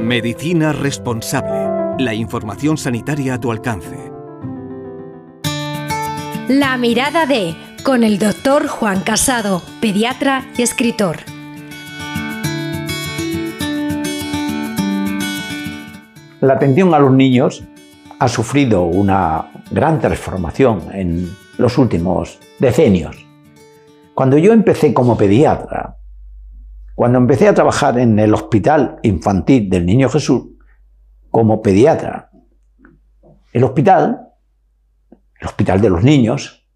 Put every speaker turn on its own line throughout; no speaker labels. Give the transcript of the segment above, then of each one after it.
Medicina responsable. La información sanitaria a tu alcance.
La mirada de con el doctor Juan Casado, pediatra y escritor.
La atención a los niños ha sufrido una gran transformación en los últimos decenios. Cuando yo empecé como pediatra, cuando empecé a trabajar en el Hospital Infantil del Niño Jesús como pediatra, el hospital, el hospital de los niños,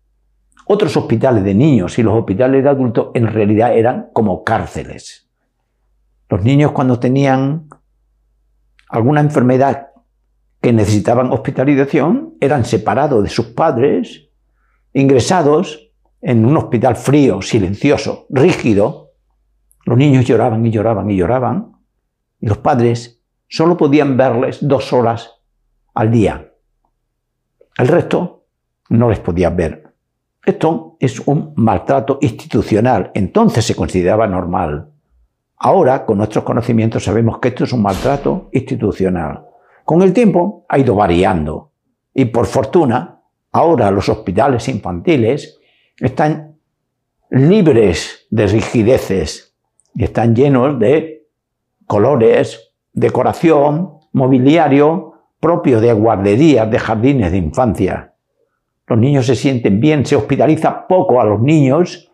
otros hospitales de niños y los hospitales de adultos en realidad eran como cárceles. Los niños cuando tenían alguna enfermedad que necesitaban hospitalización eran separados de sus padres, ingresados en un hospital frío, silencioso, rígido. Los niños lloraban y lloraban y lloraban y los padres solo podían verles dos horas al día. El resto no les podían ver. Esto es un maltrato institucional, entonces se consideraba normal. Ahora, con nuestros conocimientos, sabemos que esto es un maltrato institucional. Con el tiempo ha ido variando y por fortuna, ahora los hospitales infantiles están libres de rigideces y están llenos de colores, decoración, mobiliario propio de guarderías, de jardines de infancia. Los niños se sienten bien, se hospitaliza poco a los niños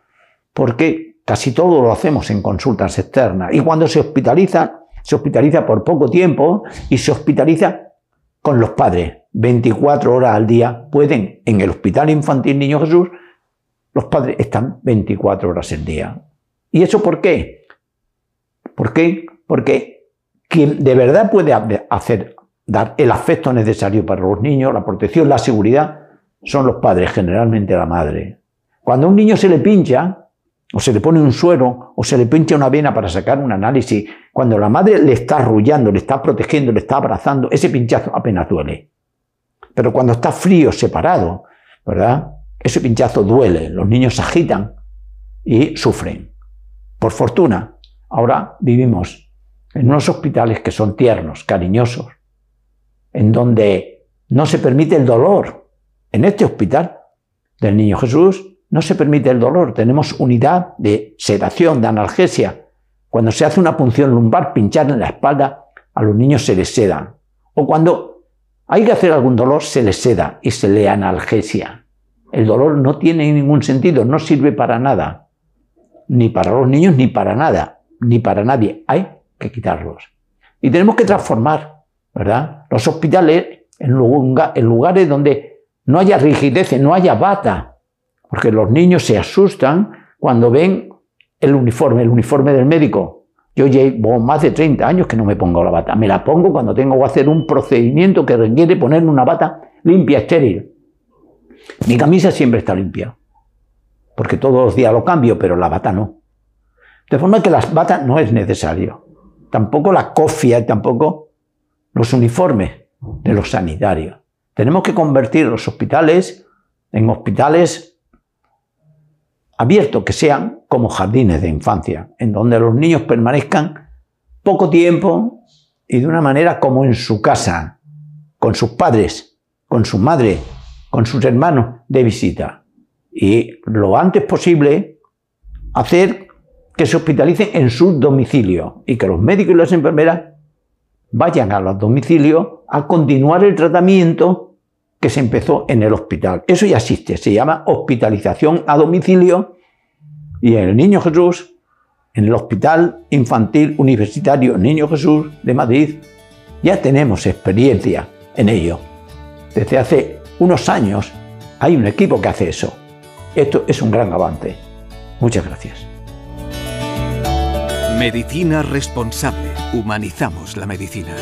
porque casi todo lo hacemos en consultas externas. Y cuando se hospitaliza, se hospitaliza por poco tiempo y se hospitaliza con los padres. 24 horas al día pueden, en el Hospital Infantil Niño Jesús, los padres están 24 horas al día. ¿Y eso por qué? ¿Por qué? Porque quien de verdad puede hacer, dar el afecto necesario para los niños, la protección, la seguridad, son los padres, generalmente la madre. Cuando a un niño se le pincha, o se le pone un suero, o se le pincha una vena para sacar un análisis, cuando la madre le está arrullando, le está protegiendo, le está abrazando, ese pinchazo apenas duele. Pero cuando está frío, separado, ¿verdad? Ese pinchazo duele, los niños se agitan y sufren. Por fortuna, ahora vivimos en unos hospitales que son tiernos, cariñosos, en donde no se permite el dolor, en este hospital del Niño Jesús no se permite el dolor, tenemos unidad de sedación, de analgesia. Cuando se hace una punción lumbar, pinchar en la espalda, a los niños se les seda. O cuando hay que hacer algún dolor, se les seda y se le analgesia. El dolor no tiene ningún sentido, no sirve para nada. Ni para los niños, ni para nada, ni para nadie. Hay que quitarlos. Y tenemos que transformar, ¿verdad? Los hospitales en lugares donde no haya rigidez, no haya bata, porque los niños se asustan cuando ven el uniforme, el uniforme del médico. Yo llevo más de 30 años que no me pongo la bata. Me la pongo cuando tengo que hacer un procedimiento que requiere ponerme una bata limpia, estéril. Mi camisa siempre está limpia, porque todos los días lo cambio, pero la bata no. De forma que las batas no es necesario. Tampoco la cofia, tampoco los uniformes de los sanitarios. Tenemos que convertir los hospitales en hospitales abiertos, que sean como jardines de infancia, en donde los niños permanezcan poco tiempo y de una manera como en su casa, con sus padres, con su madre, con sus hermanos de visita. Y lo antes posible hacer que se hospitalicen en su domicilio y que los médicos y las enfermeras vayan a los domicilios a continuar el tratamiento que se empezó en el hospital. Eso ya existe, se llama hospitalización a domicilio y en el Niño Jesús, en el Hospital Infantil Universitario Niño Jesús de Madrid, ya tenemos experiencia en ello. Desde hace unos años hay un equipo que hace eso. Esto es un gran avance. Muchas gracias.
Medicina responsable. Humanizamos la medicina.